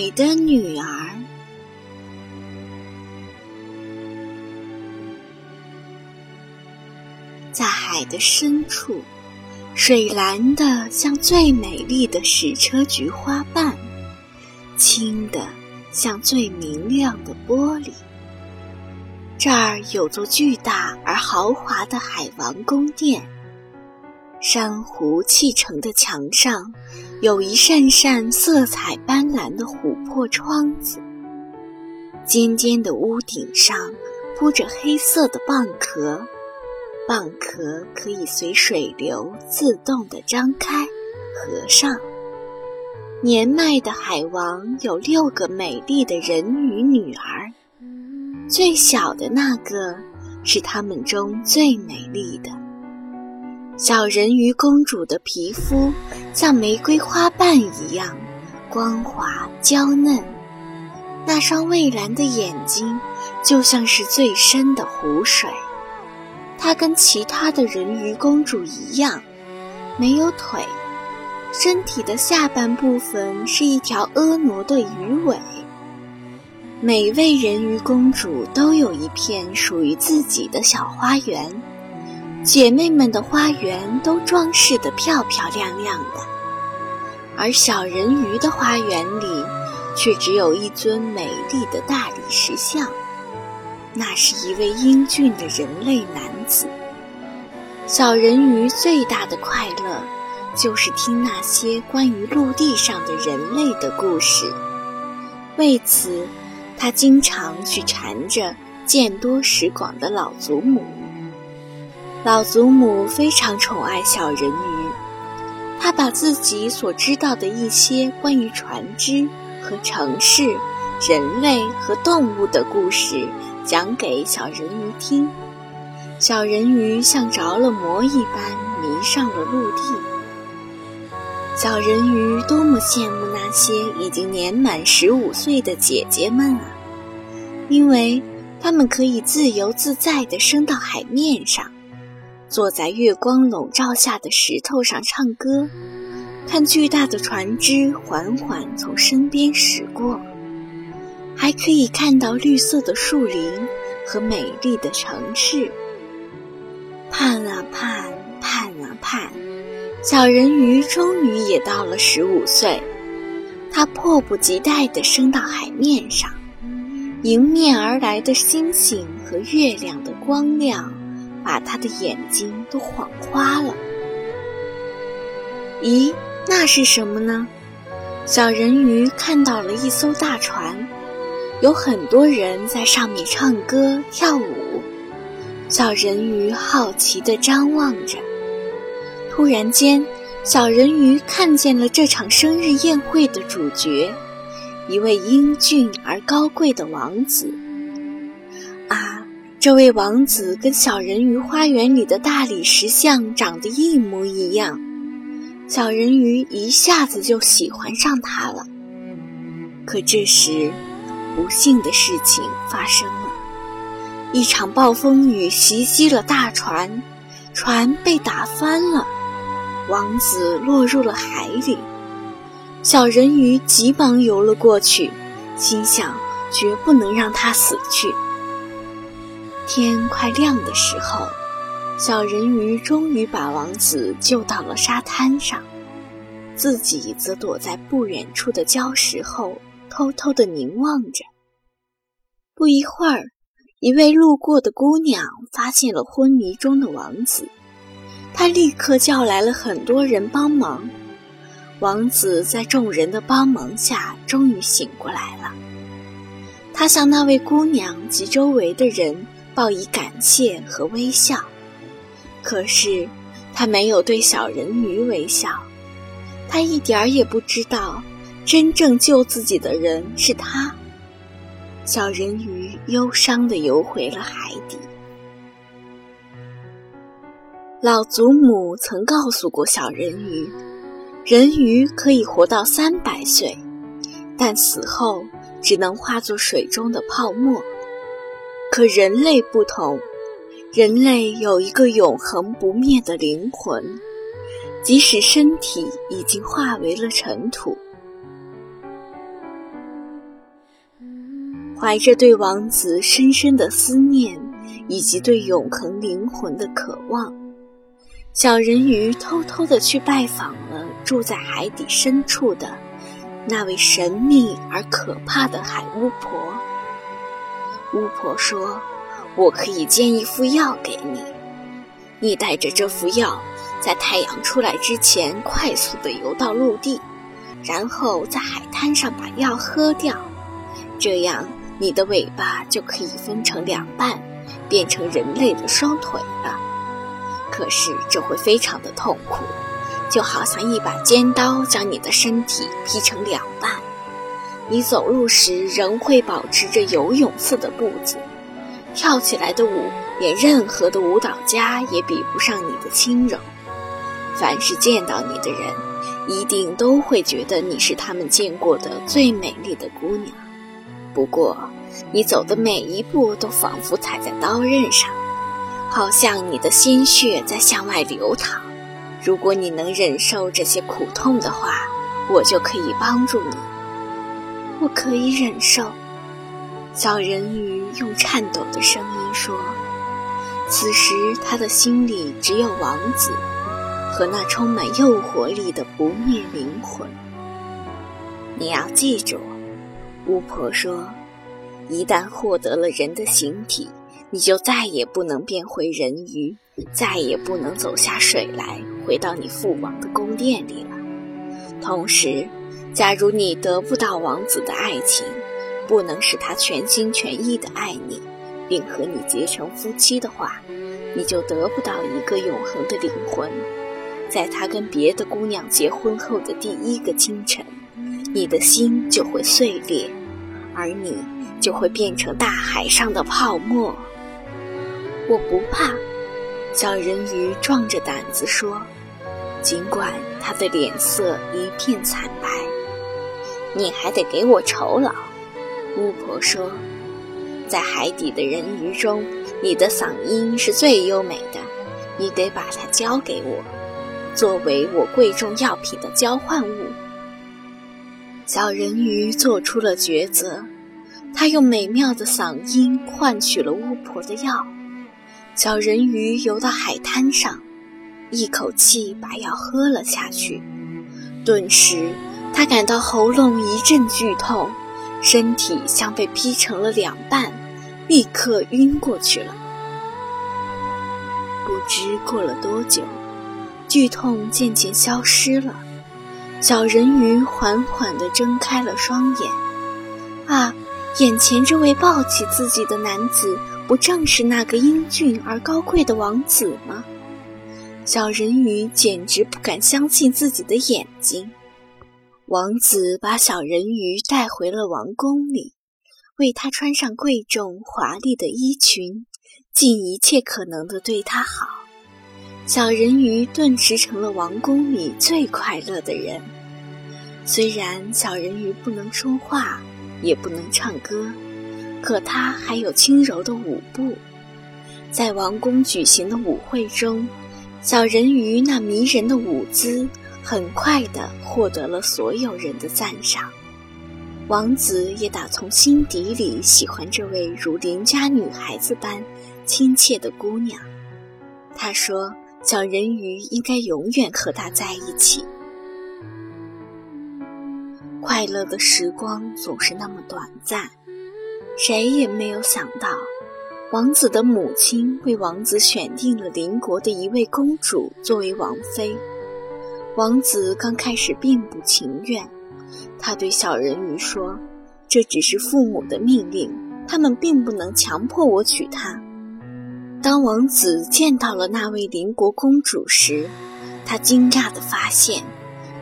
你的女儿。在海的深处，水蓝的像最美丽的矢车菊花瓣，清的像最明亮的玻璃。这儿有座巨大而豪华的海王宫殿，珊瑚砌成的墙上有一扇扇色彩斑斓的琥珀窗子，尖尖的屋顶上铺着黑色的蚌壳。蚌壳可以随水流自动的张开、合上。年迈的海王有六个美丽的人鱼女儿，最小的那个是他们中最美丽的。小人鱼公主的皮肤像玫瑰花瓣一样光滑娇嫩，那双蔚蓝的眼睛就像是最深的湖水。她跟其他的人鱼公主一样，没有腿，身体的下半部分是一条婀娜的鱼尾。每位人鱼公主都有一片属于自己的小花园，姐妹们的花园都装饰得漂漂亮亮的，而小人鱼的花园里却只有一尊美丽的大理石像。那是一位英俊的人类男子。小人鱼最大的快乐，就是听那些关于陆地上的人类的故事。为此，他经常去缠着见多识广的老祖母。老祖母非常宠爱小人鱼，她把自己所知道的一些关于船只和城市、人类和动物的故事。讲给小人鱼听，小人鱼像着了魔一般迷上了陆地。小人鱼多么羡慕那些已经年满十五岁的姐姐们啊，因为她们可以自由自在地升到海面上，坐在月光笼罩下的石头上唱歌，看巨大的船只缓缓从身边驶过。还可以看到绿色的树林和美丽的城市。盼啊盼，盼啊盼，小人鱼终于也到了十五岁。他迫不及待地升到海面上，迎面而来的星星和月亮的光亮，把他的眼睛都晃花了。咦，那是什么呢？小人鱼看到了一艘大船。有很多人在上面唱歌跳舞，小人鱼好奇地张望着。突然间，小人鱼看见了这场生日宴会的主角，一位英俊而高贵的王子。这位王子跟小人鱼花园里的大理石像长得一模一样，小人鱼一下子就喜欢上他了。可这时，不幸的事情发生了，一场暴风雨袭击了大船，船被打翻了，王子落入了海里。小人鱼急忙游了过去，心想绝不能让他死去。天快亮的时候，小人鱼终于把王子救到了沙滩上，自己则躲在不远处的礁石后。偷偷地凝望着。不一会儿，一位路过的姑娘发现了昏迷中的王子，她立刻叫来了很多人帮忙。王子在众人的帮忙下，终于醒过来了。他向那位姑娘及周围的人报以感谢和微笑，可是他没有对小人鱼微笑，他一点儿也不知道。真正救自己的人是他。小人鱼忧伤地游回了海底。老祖母曾告诉过小人鱼，人鱼可以活到三百岁，但死后只能化作水中的泡沫。可人类不同，人类有一个永恒不灭的灵魂，即使身体已经化为了尘土。怀着对王子深深的思念，以及对永恒灵魂的渴望，小人鱼偷偷的去拜访了住在海底深处的那位神秘而可怕的海巫婆。巫婆说：“我可以煎一副药给你，你带着这副药，在太阳出来之前快速的游到陆地，然后在海滩上把药喝掉，这样。”你的尾巴就可以分成两半，变成人类的双腿了。可是这会非常的痛苦，就好像一把尖刀将你的身体劈成两半。你走路时仍会保持着游泳似的步子，跳起来的舞，连任何的舞蹈家也比不上你的轻柔。凡是见到你的人，一定都会觉得你是他们见过的最美丽的姑娘。不过，你走的每一步都仿佛踩在刀刃上，好像你的鲜血在向外流淌。如果你能忍受这些苦痛的话，我就可以帮助你。我可以忍受。小人鱼用颤抖的声音说：“此时他的心里只有王子和那充满诱惑力的不灭灵魂。你要记住。”巫婆说：“一旦获得了人的形体，你就再也不能变回人鱼，再也不能走下水来，回到你父王的宫殿里了。同时，假如你得不到王子的爱情，不能使他全心全意的爱你，并和你结成夫妻的话，你就得不到一个永恒的灵魂。在他跟别的姑娘结婚后的第一个清晨。”你的心就会碎裂，而你就会变成大海上的泡沫。我不怕，小人鱼壮着胆子说，尽管他的脸色一片惨白。你还得给我酬劳，巫婆说，在海底的人鱼中，你的嗓音是最优美的，你得把它交给我，作为我贵重药品的交换物。小人鱼做出了抉择，他用美妙的嗓音换取了巫婆的药。小人鱼游到海滩上，一口气把药喝了下去。顿时，他感到喉咙一阵剧痛，身体像被劈成了两半，立刻晕过去了。不知过了多久，剧痛渐渐消失了。小人鱼缓缓地睁开了双眼，啊，眼前这位抱起自己的男子，不正是那个英俊而高贵的王子吗？小人鱼简直不敢相信自己的眼睛。王子把小人鱼带回了王宫里，为他穿上贵重华丽的衣裙，尽一切可能的对他好。小人鱼顿时成了王宫里最快乐的人。虽然小人鱼不能说话，也不能唱歌，可他还有轻柔的舞步。在王宫举行的舞会中，小人鱼那迷人的舞姿很快地获得了所有人的赞赏。王子也打从心底里喜欢这位如邻家女孩子般亲切的姑娘。他说。小人鱼应该永远和他在一起。快乐的时光总是那么短暂，谁也没有想到，王子的母亲为王子选定了邻国的一位公主作为王妃。王子刚开始并不情愿，他对小人鱼说：“这只是父母的命令，他们并不能强迫我娶她。”当王子见到了那位邻国公主时，他惊讶地发现，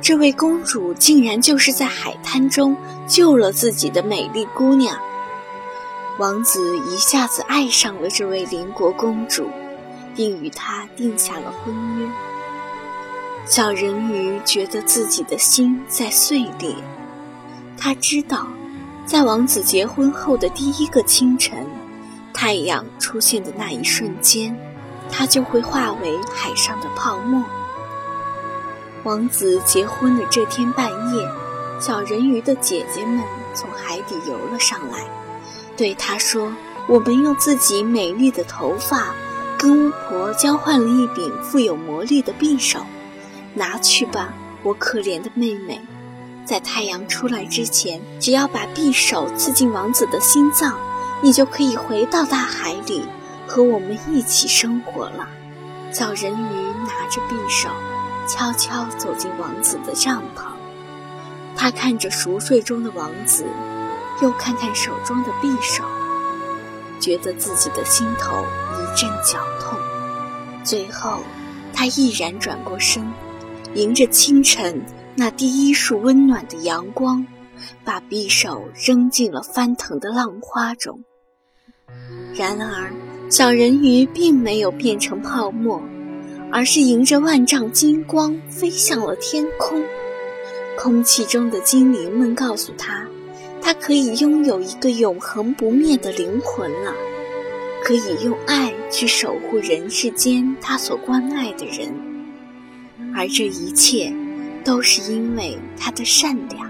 这位公主竟然就是在海滩中救了自己的美丽姑娘。王子一下子爱上了这位邻国公主，并与她定下了婚约。小人鱼觉得自己的心在碎裂，他知道，在王子结婚后的第一个清晨。太阳出现的那一瞬间，它就会化为海上的泡沫。王子结婚的这天半夜，小人鱼的姐姐们从海底游了上来，对他说：“我们用自己美丽的头发，跟巫婆交换了一柄富有魔力的匕首，拿去吧，我可怜的妹妹。在太阳出来之前，只要把匕首刺进王子的心脏，你就可以回到大海里，和我们一起生活了。”小人鱼拿着匕首，悄悄走进王子的帐篷。他看着熟睡中的王子。又看看手中的匕首，觉得自己的心头一阵绞痛。最后，他毅然转过身，迎着清晨那第一束温暖的阳光，把匕首扔进了翻腾的浪花中。然而，小人鱼并没有变成泡沫，而是迎着万丈金光飞向了天空。空气中的精灵们告诉他。他可以拥有一个永恒不灭的灵魂了，可以用爱去守护人世间他所关爱的人，而这一切都是因为他的善良。